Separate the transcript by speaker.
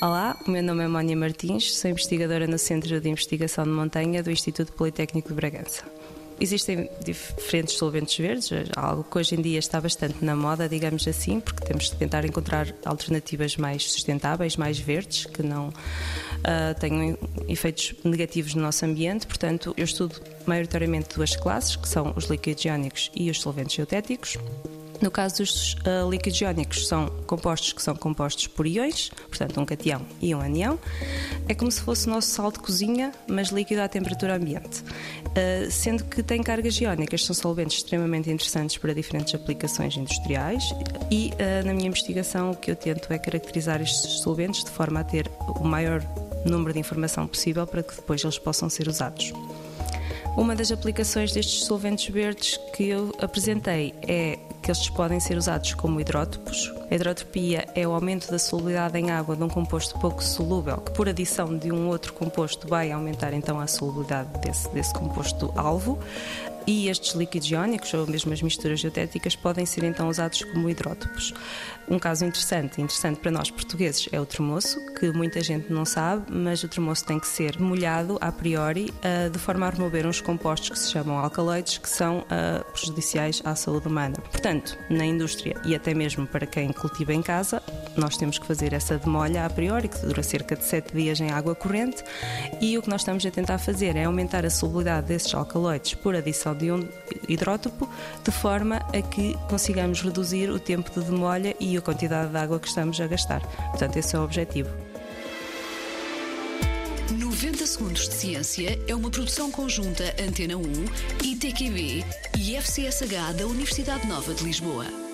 Speaker 1: O meu nome é Mónia Martins, sou investigadora no Centro de Investigação de Montanha do Instituto Politécnico de Bragança. Existem diferentes solventes verdes, algo que hoje em dia está bastante na moda, digamos assim, porque temos de tentar encontrar alternativas mais sustentáveis, mais verdes, que não uh, tenham efeitos negativos no nosso ambiente. Portanto, eu estudo maioritariamente duas classes, que são os líquidos iónicos e os solventes eutéticos. No caso dos uh, líquidos iónicos, são compostos que são compostos por íons, portanto, um cation e um anião. É como se fosse o nosso sal de cozinha, mas líquido à temperatura ambiente. Uh, sendo que tem cargas iónicas, são solventes extremamente interessantes para diferentes aplicações industriais e, uh, na minha investigação, o que eu tento é caracterizar estes solventes de forma a ter o maior número de informação possível para que depois eles possam ser usados. Uma das aplicações destes solventes verdes que eu apresentei é que eles podem ser usados como hidrótopos. A hidrotropia é o aumento da solubilidade em água de um composto pouco solúvel, que por adição de um outro composto vai aumentar então a solubilidade desse, desse composto alvo. E estes líquidos iónicos, ou mesmo as misturas geotéticas, podem ser então usados como hidrótopos. Um caso interessante, interessante para nós portugueses, é o termoço, que muita gente não sabe, mas o termoço tem que ser molhado a priori, uh, de forma a remover uns compostos que se chamam alcaloides, que são uh, prejudiciais à saúde humana. Portanto, na indústria e até mesmo para quem cultiva em casa, nós temos que fazer essa demolha a priori, que dura cerca de 7 dias em água corrente, e o que nós estamos a tentar fazer é aumentar a solubilidade desses alcaloides por adição de um hidrótopo, de forma a que consigamos reduzir o tempo de demolha e a quantidade de água que estamos a gastar. Portanto, esse é o objetivo.
Speaker 2: 90 Segundos de Ciência é uma produção conjunta Antena 1, ITQB e FCSH da Universidade Nova de Lisboa.